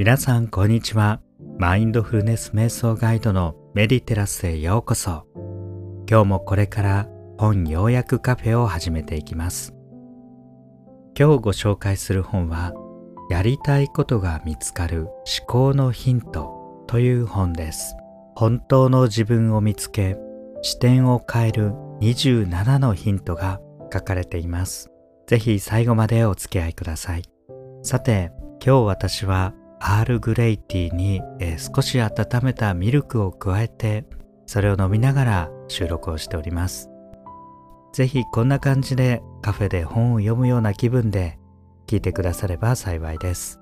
皆さんこんにちは。マインドフルネス瞑想ガイドのメディテラスへようこそ。今日もこれから本要約カフェを始めていきます。今日ご紹介する本はやりたいことが見つかる思考のヒントという本です。本当の自分を見つけ視点を変える27のヒントが書かれています。ぜひ最後までお付き合いください。さて今日私はアールグレイティーに、えー、少し温めたミルクを加えてそれを飲みながら収録をしております。ぜひこんな感じでカフェで本を読むような気分で聞いてくだされば幸いです。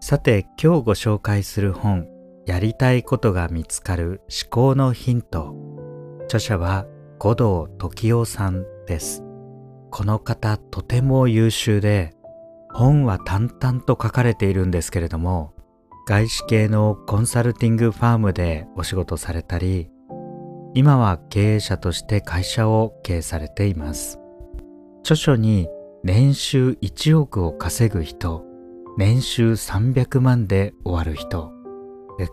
さて今日ご紹介する本やりたいことが見つかる思考のヒント。著者は五道時夫さんです。この方とても優秀で本は淡々と書かれているんですけれども外資系のコンサルティングファームでお仕事されたり今は経営者として会社を経営されています。著書に年収1億を稼ぐ人年収300万で終わる人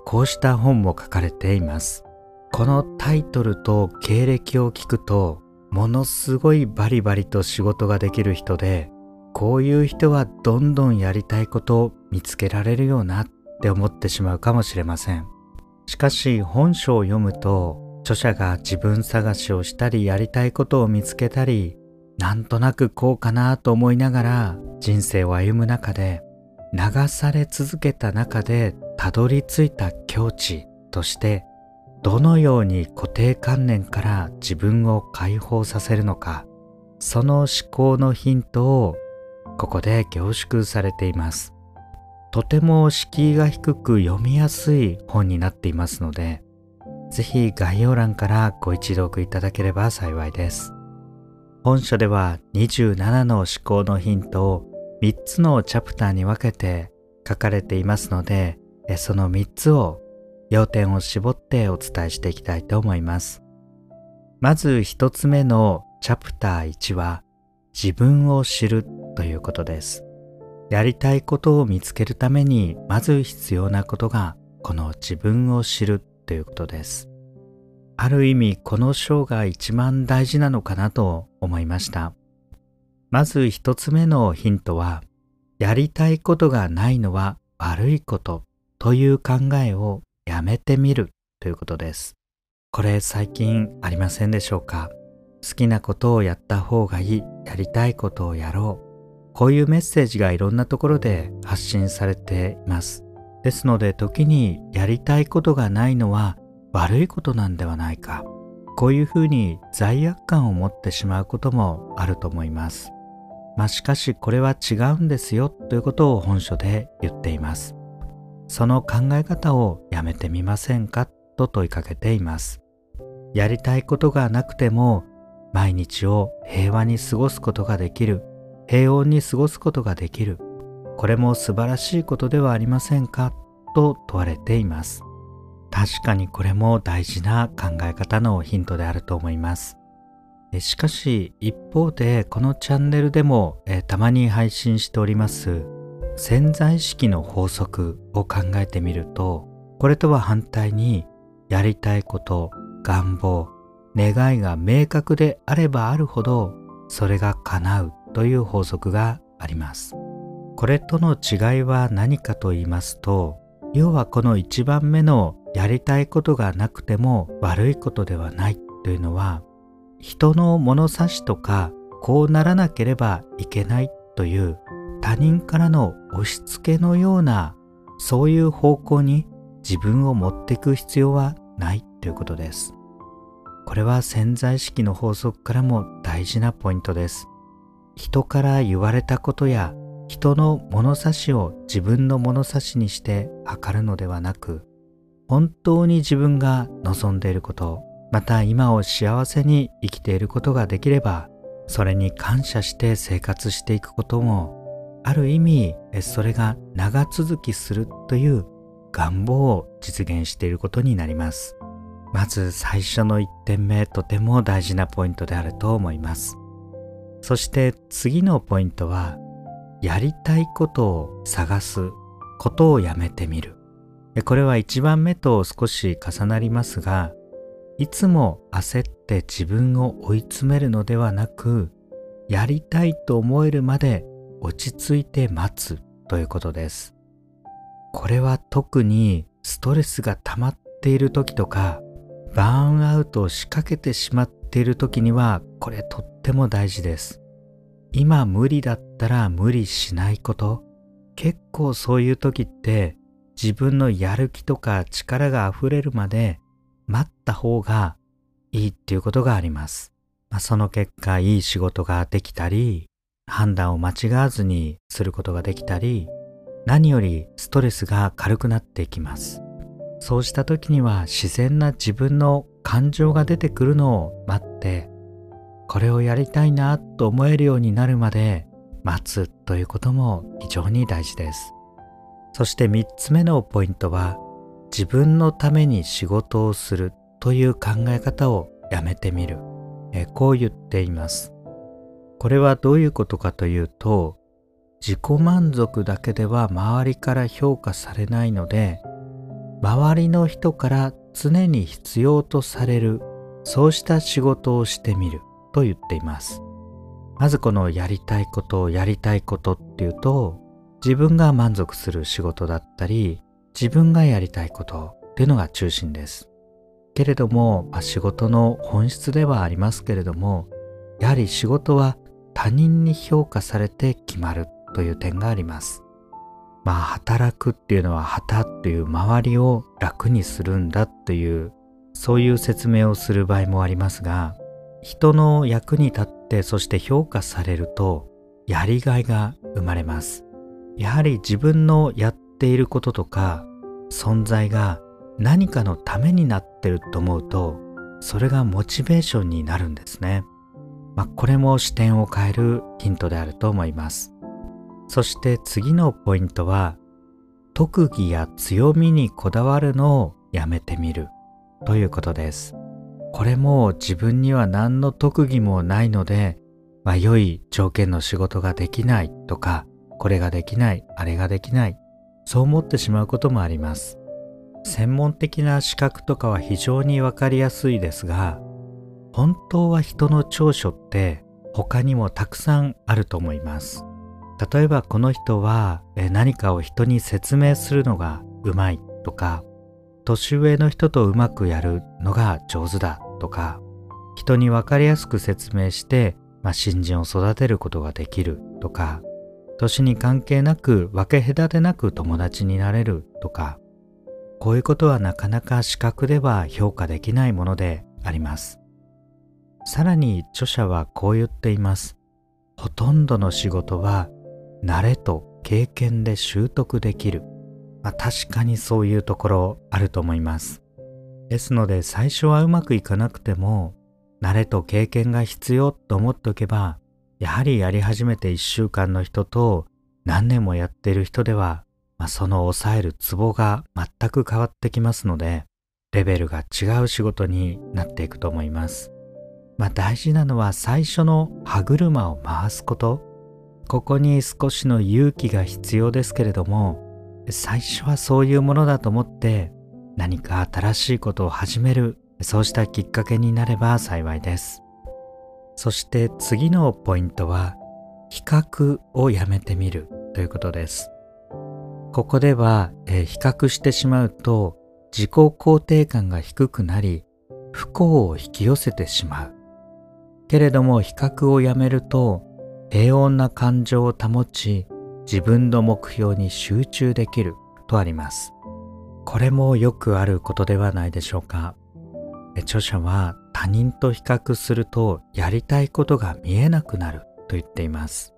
こうした本も書かれています。このタイトルと経歴を聞くとものすごいバリバリと仕事ができる人でこういう人はどんどんやりたいことを見つけられるよなって思ってしまうかもしれません。しかし本書を読むと著者が自分探しをしたりやりたいことを見つけたりなんとなくこうかなと思いながら人生を歩む中で流され続けた中でたどり着いた境地としてどのように固定観念から自分を解放させるのかその思考のヒントをここで凝縮されています。とても敷居が低く読みやすい本になっていますのでぜひ概要欄からご一読いただければ幸いです。本書では27の思考のヒントを3つのチャプターに分けて書かれていますのでその3つを要点を絞ってお伝えしていきたいと思います。まず1つ目のチャプター1は自分を知るということです。やりたいことを見つけるためにまず必要なことがこの自分を知るということです。ある意味この章が一番大事なのかなと思いました。まず一つ目のヒントはやりたいことがないのは悪いことという考えをやめてみるということです。これ最近ありませんでしょうか？好きなことをやった方がいい、やりたいことをやろうこういうメッセージがいろんなところで発信されています。ですので時にやりたいことがないのは悪いことなんではないか。こういうふうに罪悪感を持ってしまうこともあると思います。まあしかしこれは違うんですよということを本書で言っています。その考え方をやめてみませんかと問いかけています。やりたいことがなくても毎日を平和に過ごすことができる平穏に過ごすことができる。これも素晴らしいことではありませんか？と問われています。確かにこれも大事な考え方のヒントであると思います。しかし一方でこのチャンネルでもたまに配信しております潜在意識の法則を考えてみるとこれとは反対にやりたいこと願望願いが明確であればあるほどそれが叶う。という法則があります。これとの違いは何かと言いますと要はこの1番目のやりたいことがなくても悪いことではないというのは人の物差しとかこうならなければいけないという他人からの押し付けのようなそういう方向に自分を持っていく必要はないということです。これは潜在意識の法則からも大事なポイントです。人から言われたことや人の物差しを自分の物差しにして測るのではなく本当に自分が望んでいることまた今を幸せに生きていることができればそれに感謝して生活していくこともある意味それが長続きするという願望を実現していることになります。まず最初の1点目とても大事なポイントであると思います。そして次のポイントはやりたいことを探すことをやめてみる。これは一番目と少し重なりますが、いつも焦って自分を追い詰めるのではなく、やりたいと思えるまで落ち着いて待つということです。これは特にストレスが溜まっている時とか、バーンアウトを仕掛けてしまっている時には、これとっても大事です。今無理だったら無理しないこと。結構そういう時って自分のやる気とか力が溢れるまで待った方がいいっていうことがあります。まあ、その結果いい仕事ができたり、判断を間違わずにすることができたり、何よりストレスが軽くなっていきます。そうした時には自然な自分の感情が出てくるのを待って、これをやりたいなと思えるようになるまで待つということも非常に大事です。そして3つ目のポイントは、自分のために仕事をするという考え方をやめてみる。えこう言っています。これはどういうことかというと、自己満足だけでは周りから評価されないので、周りの人から常に必要とされる、そうした仕事をしてみると言っています。まずこのやりたいことをやりたいことっていうと、自分が満足する仕事だったり、自分がやりたいことっていうのが中心です。けれども、まあ、仕事の本質ではありますけれども、やはり仕事は他人に評価されて決まるという点があります。まあ働くっていうのは旗っていう周りを楽にするんだっていうそういう説明をする場合もありますが人の役に立ってそして評価されるとやりがいが生まれます。やはり自分のやっていることとか存在が何かのためになってると思うとそれがモチベーションになるんですね。まあ、これも視点を変えるヒントであると思います。そして次のポイントは特技や強みにこだわるのをやめてみるということです。これも自分には何の特技もないので、まあ、良い条件の仕事ができないとか、これができない、あれができない、そう思ってしまうこともあります。専門的な資格とかは非常にわかりやすいですが、本当は人の長所って他にもたくさんあると思います。例えばこの人は何かを人に説明するのがうまいとか年上の人とうまくやるのが上手だとか人に分かりやすく説明して、まあ、新人を育てることができるとか年に関係なく分け隔てなく友達になれるとかこういうことはなかなか視覚では評価できないものでありますさらに著者はこう言っていますほとんどの仕事は慣れと経験で習得できる。まあ、確かにそういうところあると思います。ですので最初はうまくいかなくても、慣れと経験が必要と思っておけば、やはりやり始めて1週間の人と何年もやっている人では、まあ、その抑えるツボが全く変わってきますので、レベルが違う仕事になっていくと思います。まあ大事なのは最初の歯車を回すこと。ここに少しの勇気が必要ですけれども、最初はそういうものだと思って何か新しいことを始める、そうしたきっかけになれば幸いです。そして次のポイントは、比較をやめてみるということです。ここでは、えー、比較してしまうと自己肯定感が低くなり不幸を引き寄せてしまう。けれども比較をやめると平穏な感情を保ち自分の目標に集中できるとあります。これもよくあることではないでしょうか。著者は他人と比較するとやりたいことが見えなくなると言っています。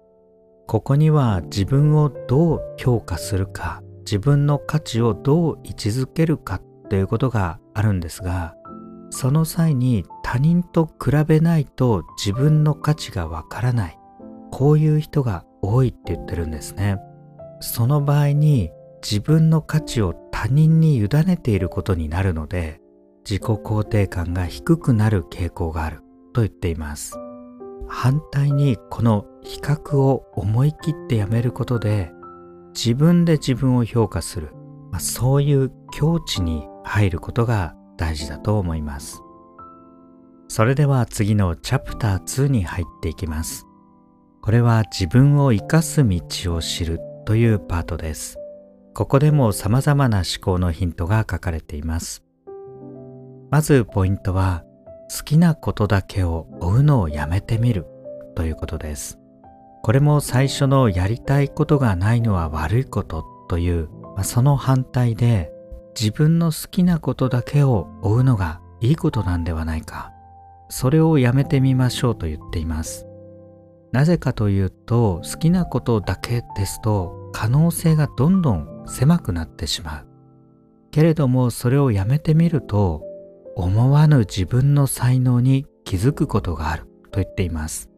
ここには自分をどう評価するか、自分の価値をどう位置づけるかということがあるんですが、その際に他人と比べないと自分の価値がわからない。こういう人が多いって言ってるんですね。その場合に自分の価値を他人に委ねていることになるので自己肯定感が低くなる傾向があると言っています。反対にこの比較を思い切ってやめることで自分で自分を評価する、まあ、そういう境地に入ることが大事だと思います。それでは次のチャプター2に入っていきます。これは自分を生かす道を知るというパートです。ここでも様々な思考のヒントが書かれています。まずポイントは好きなことだけを追うのをやめてみるということです。これも最初のやりたいことがないのは悪いことという、まあ、その反対で自分の好きなことだけを追うのがいいことなんではないか。それをやめてみましょうと言っています。なぜかというと好きなことだけですと可能性がどんどん狭くなってしまう。けれどもそれをやめてみると思わぬ自分の才能に気づくことがあると言っています。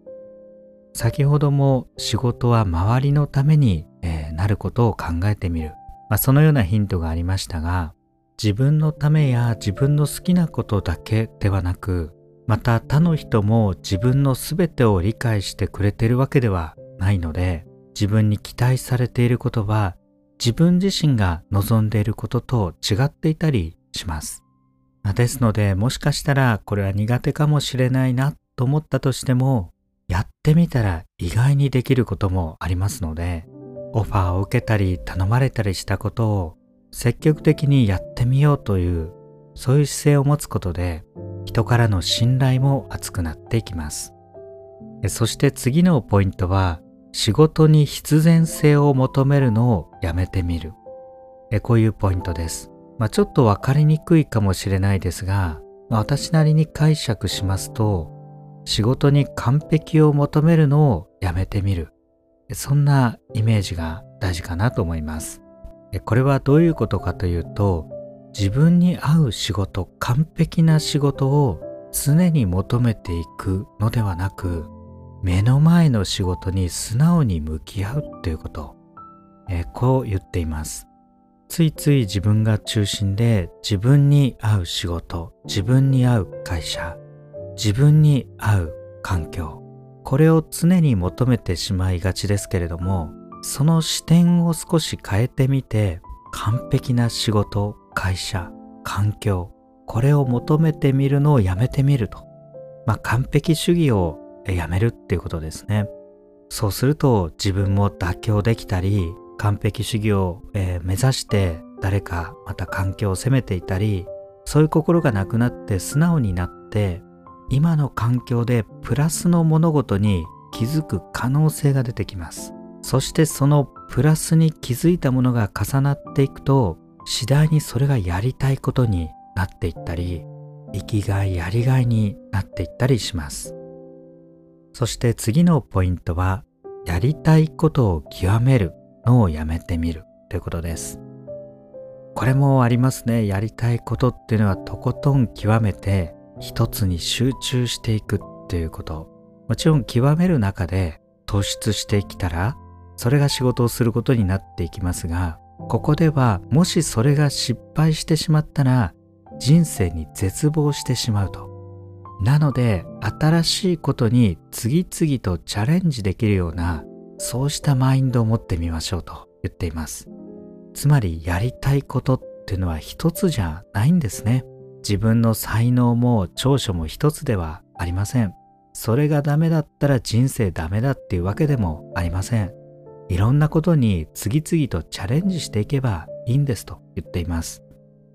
先ほども仕事は周りのために、えー、なることを考えてみる、まあ、そのようなヒントがありましたが自分のためや自分の好きなことだけではなくまた他の人も自分の全てを理解してくれているわけではないので自分に期待されていることは自分自身が望んでいることと違っていたりします。ですのでもしかしたらこれは苦手かもしれないなと思ったとしてもやってみたら意外にできることもありますので、オファーを受けたり頼まれたりしたことを積極的にやってみようという、そういう姿勢を持つことで、人からの信頼も厚くなっていきます。そして次のポイントは、仕事に必然性を求めるのをやめてみる。えこういうポイントです。まあ、ちょっとわかりにくいかもしれないですが、まあ、私なりに解釈しますと、仕事に完璧を求めるのをやめてみる。そんなイメージが大事かなと思います。これはどういうことかというと、自分に合う仕事、完璧な仕事を常に求めていくのではなく、目の前の仕事に素直に向き合うということ、えこう言っています。ついつい自分が中心で自分に合う仕事、自分に合う会社、自分に合う環境これを常に求めてしまいがちですけれどもその視点を少し変えてみて完璧な仕事会社環境これを求めてみるのをやめてみるとまあ完璧主義をやめるっていうことですねそうすると自分も妥協できたり完璧主義を、え目指して誰かまた環境を責めていたりそういう心がなくなって素直になって今の環境でプラスの物事に気づく可能性が出てきます。そしてそのプラスに気づいたものが重なっていくと次第にそれがやりたいことになっていったり生きがいやりがいになっていったりします。そして次のポイントはやりたいことを極める。のをやめてみるということですこれもありますねやりたいことっていうのはとことん極めて一つに集中していくっていうこと。もちろん極める中で突出してきたら、それが仕事をすることになっていきますが、ここではもしそれが失敗してしまったら、人生に絶望してしまうと。なので、新しいことに次々とチャレンジできるような、そうしたマインドを持ってみましょうと言っています。つまり、やりたいことっていうのは一つじゃないんですね。自分の才能も長所も一つではありません。それがダメだったら人生ダメだっていうわけでもありません。いろんなことに次々とチャレンジしていけばいいんですと言っています。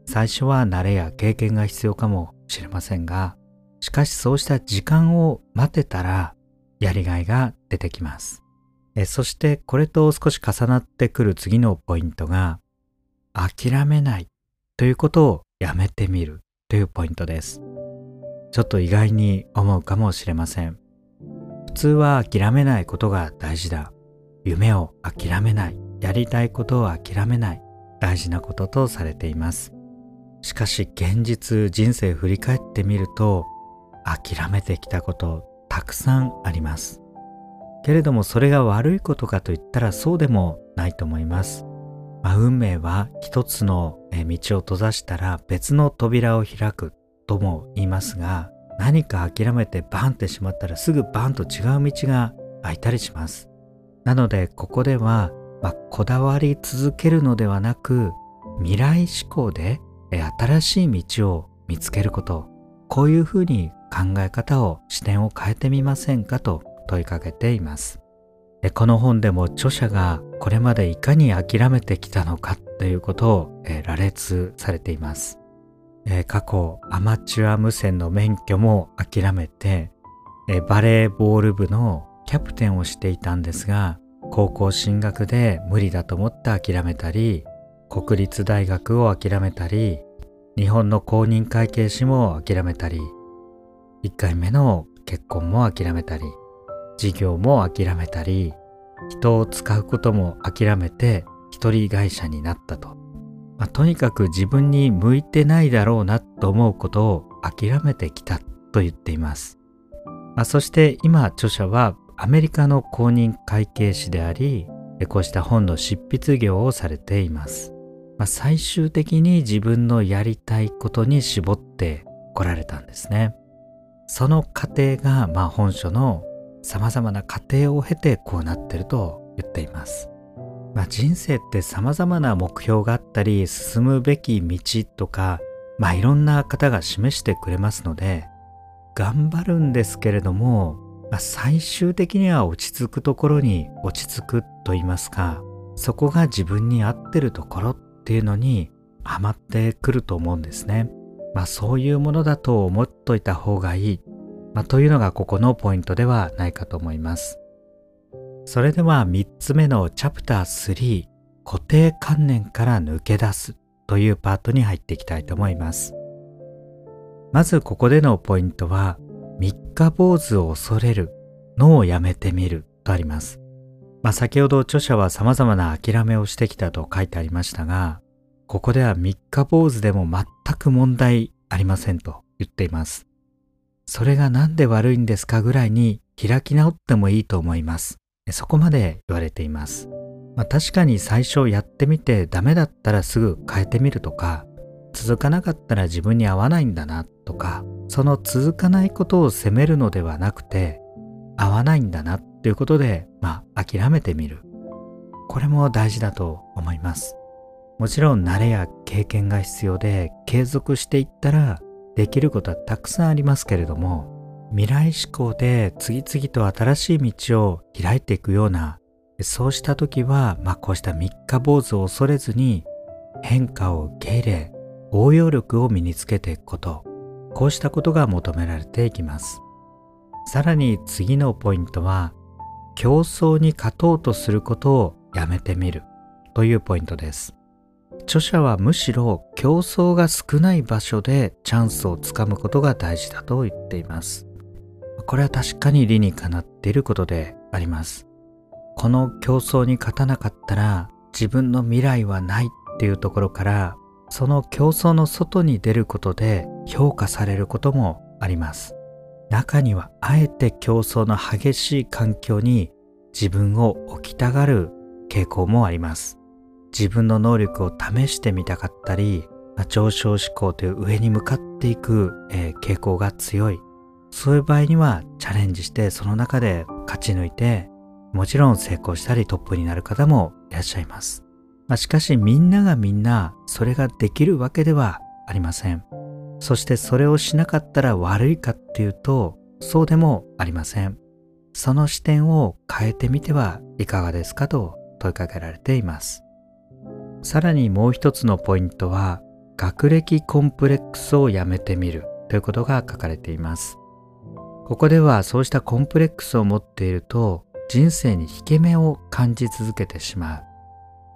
最初は慣れや経験が必要かもしれませんが、しかしそうした時間を待てたらやりがいが出てきます。えそしてこれと少し重なってくる次のポイントが諦めないということをやめてみるというポイントです。ちょっと意外に思うかもしれません。普通は諦めないことが大事だ。夢を諦めない。やりたいことを諦めない。大事なこととされています。しかし現実人生振り返ってみると諦めてきたことたくさんあります。けれどもそれが悪いことかといったらそうでもないと思います。まあ、運命は一つの道を閉ざしたら別の扉を開くとも言いますが何か諦めてバンってしまったらすぐバンと違う道が開いたりします。なのでここではまあ、こだわり続けるのではなく未来志向で新しい道を見つけることこういうふうに考え方を視点を変えてみませんかと問いかけています。この本でも著者がこれまでいかに諦めてきたのかということを羅列されています。過去アマチュア無線の免許も諦めてバレーボール部のキャプテンをしていたんですが高校進学で無理だと思って諦めたり国立大学を諦めたり日本の公認会計士も諦めたり1回目の結婚も諦めたり。事業も諦めたり人を使うことも諦めて一人会社になったと、まあ、とにかく自分に向いてないだろうなと思うことを諦めてきたと言っています、まあ、そして今著者はアメリカの公認会計士でありこうした本の執筆業をされています、まあ、最終的に自分のやりたいことに絞ってこられたんですね。その過程がまあ本書の様々な過程を経てこうなってると言っています。まあ、人生って様々な目標があったり進むべき道とか、まあ、いろんな方が示してくれますので頑張るんですけれども、まあ、最終的には落ち着くところに落ち着くと言いますかそこが自分に合ってるところっていうのにハマってくると思うんですね。まあそういうものだと思っといた方がいいまあ、というのがここのポイントではないかと思います。それでは3つ目のチャプター3固定観念から抜け出すというパートに入っていきたいと思います。まずここでのポイントは三日坊主を恐れるのをやめてみるとあります。まあ、先ほど著者は様々な諦めをしてきたと書いてありましたが、ここでは三日坊主でも全く問題ありませんと言っています。それが何で悪いんですかぐらいに開き直ってもいいと思います。そこまで言われています。まあ、確かに最初やってみてダメだったらすぐ変えてみるとか、続かなかったら自分に合わないんだなとか、その続かないことを責めるのではなくて、合わないんだなっていうことで、まあ諦めてみる。これも大事だと思います。もちろん慣れや経験が必要で継続していったらできることはたくさんありますけれども未来志向で次々と新しい道を開いていくようなそうした時は、まあ、こうした三日坊主を恐れずに変化を受け入れ応用力を身につけていくこと。こうしたことが求められていきます。さらに次のポイントは競争に勝とうとすることをやめてみるというポイントです。著者はむしろ競争が少ない場所でチャンスをつかむことが大事だと言っています。これは確かに理にかなっていることであります。この競争に勝たなかったら自分の未来はないっていうところからその競争の外に出ることで評価されることもあります。中にはあえて競争の激しい環境に自分を置きたがる傾向もあります。自分の能力を試してみたかったり、まあ、上昇志向という上に向かっていく、えー、傾向が強い。そういう場合にはチャレンジしてその中で勝ち抜いて、もちろん成功したりトップになる方もいらっしゃいます。まあ、しかしみんながみんなそれができるわけではありません。そしてそれをしなかったら悪いかっていうと、そうでもありません。その視点を変えてみてはいかがですかと問いかけられています。さらにもう一つのポイントは学歴コンプレックスをやめてみるということが書かれています。ここではそうしたコンプレックスを持っていると人生に引け目を感じ続けてしまう。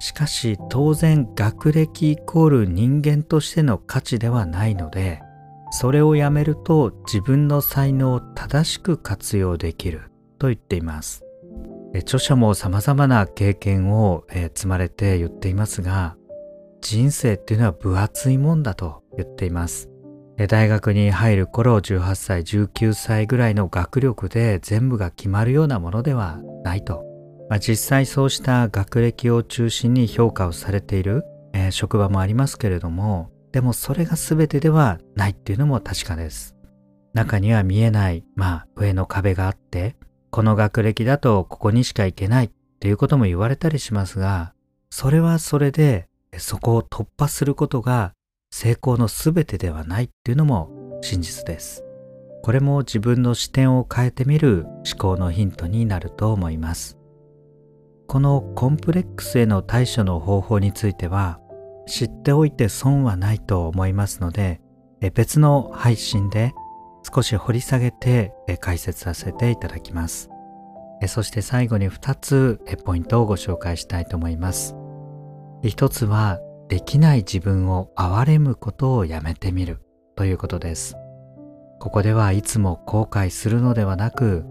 しかし当然学歴イコール人間としての価値ではないのでそれをやめると自分の才能を正しく活用できると言っています。著者も様々な経験を、積まれて言っていますが、人生っていうのは分厚いもんだと言っています。大学に入る頃18歳19歳ぐらいの学力で全部が決まるようなものではないと、まあ、実際そうした学歴を中心に評価をされている、えー、職場もありますけれどもでもそれが全てではないっていうのも確かです中には見えないまあ上の壁があってこの学歴だとここにしか行けないっていうことも言われたりしますが、それはそれでそこを突破することが成功の全てではないっていうのも真実です。これも自分の視点を変えてみる思考のヒントになると思います。このコンプレックスへの対処の方法については知っておいて損はないと思いますので別の配信で少し掘り下げて解説させていただきます。そして最後に2つポイントをご紹介したいと思います。一つはできない自分を憐れむことをやめてみるということです。ここではいつも後悔するのではなく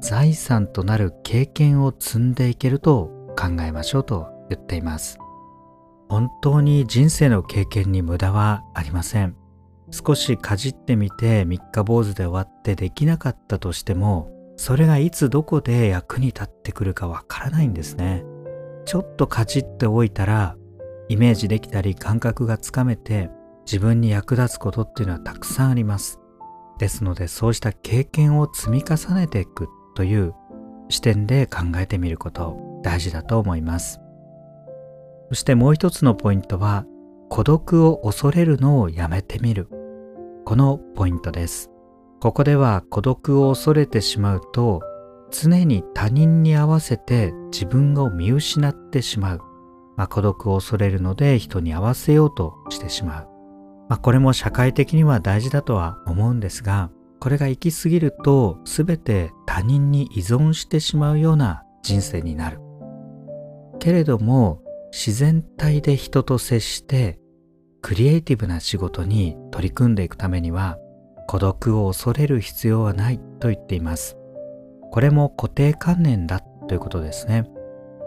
財産となる経験を積んでいけると考えましょうと言っています。本当に人生の経験に無駄はありません。少しかじってみて三日坊主で終わってできなかったとしてもそれがいつどこで役に立ってくるかわからないんですね。ちょっとかじっておいたらイメージできたり感覚がつかめて自分に役立つことっていうのはたくさんあります。ですのでそうした経験を積み重ねていくという視点で考えてみること大事だと思います。そしてもう一つのポイントは孤独を恐れるのをやめてみる。このポイントです。ここでは孤独を恐れてしまうと常に他人に合わせて自分を見失ってしまう。まあ、孤独を恐れるので人に合わせようとしてしまう。まあ、これも社会的には大事だとは思うんですが、これが行き過ぎると全て他人に依存してしまうような人生になる。けれども自然体で人と接してクリエイティブな仕事に取り組んでいくためには孤独を恐れる必要はないと言っています。これも固定観念だということですね。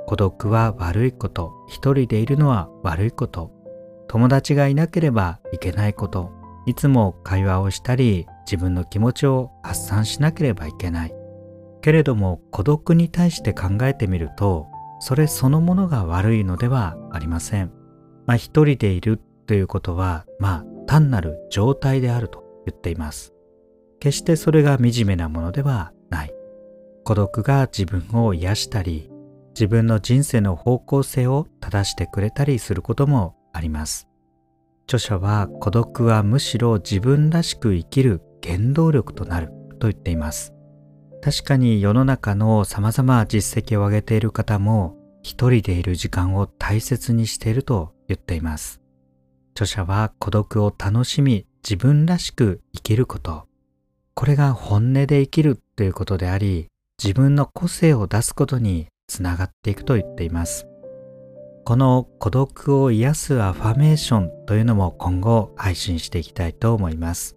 孤独は悪いこと、一人でいるのは悪いこと、友達がいなければいけないこと、いつも会話をしたり自分の気持ちを発散しなければいけない。けれども孤独に対して考えてみると、それそのものが悪いのではありません。まあ一人でいるということは、まあ単なる状態であると言っています。決してそれが惨めなものではない。孤独が自分を癒したり、自分の人生の方向性を正してくれたりすることもあります。著者は孤独はむしろ自分らしく生きる原動力となると言っています。確かに世の中の様々実績を上げている方も一人でいる時間を大切にしていると言っています。著者は孤独を楽しみ自分らしく生きること。これが本音で生きるということであり、自分の個性を出すことにつながっていくと言っています。この孤独を癒すアファメーションというのも今後配信していきたいと思います。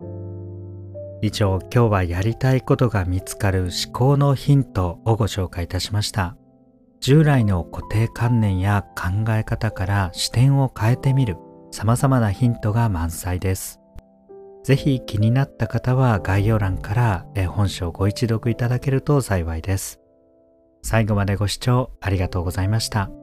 以上今日はやりたいことが見つかる思考のヒントをご紹介いたしました従来の固定観念や考え方から視点を変えてみる様々なヒントが満載ですぜひ気になった方は概要欄から本書をご一読いただけると幸いです最後までご視聴ありがとうございました。